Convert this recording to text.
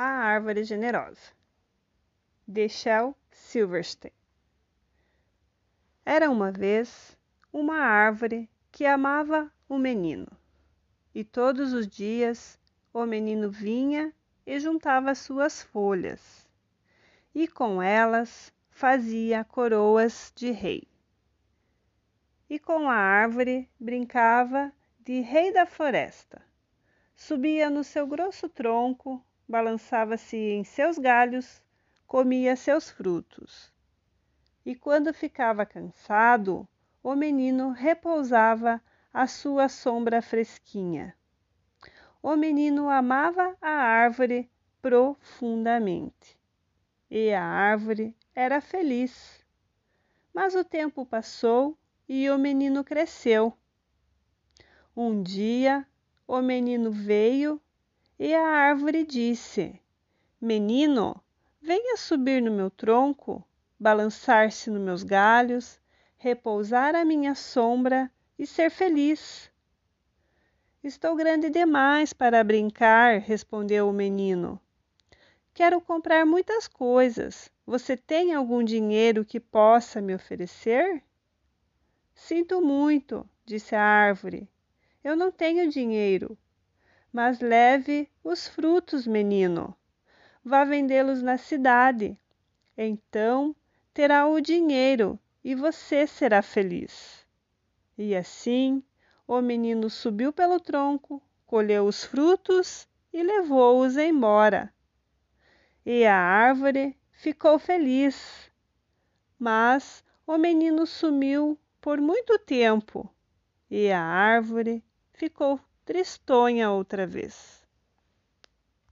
A Árvore Generosa, de Shel Silverstein. Era uma vez uma árvore que amava o menino, e todos os dias o menino vinha e juntava suas folhas, e com elas fazia coroas de rei. E com a árvore brincava de rei da floresta. Subia no seu grosso tronco, balançava-se em seus galhos, comia seus frutos. E quando ficava cansado, o menino repousava à sua sombra fresquinha. O menino amava a árvore profundamente e a árvore era feliz. Mas o tempo passou e o menino cresceu. Um dia o menino veio e a árvore disse: Menino, venha subir no meu tronco, balançar-se nos meus galhos, repousar à minha sombra e ser feliz. Estou grande demais para brincar, respondeu o menino. Quero comprar muitas coisas. Você tem algum dinheiro que possa me oferecer? Sinto muito, disse a árvore. Eu não tenho dinheiro. Mas leve os frutos, menino. Vá vendê-los na cidade. Então terá o dinheiro e você será feliz. E assim o menino subiu pelo tronco, colheu os frutos e levou-os embora e a árvore ficou feliz. Mas o menino sumiu por muito tempo e a árvore ficou tristonha outra vez.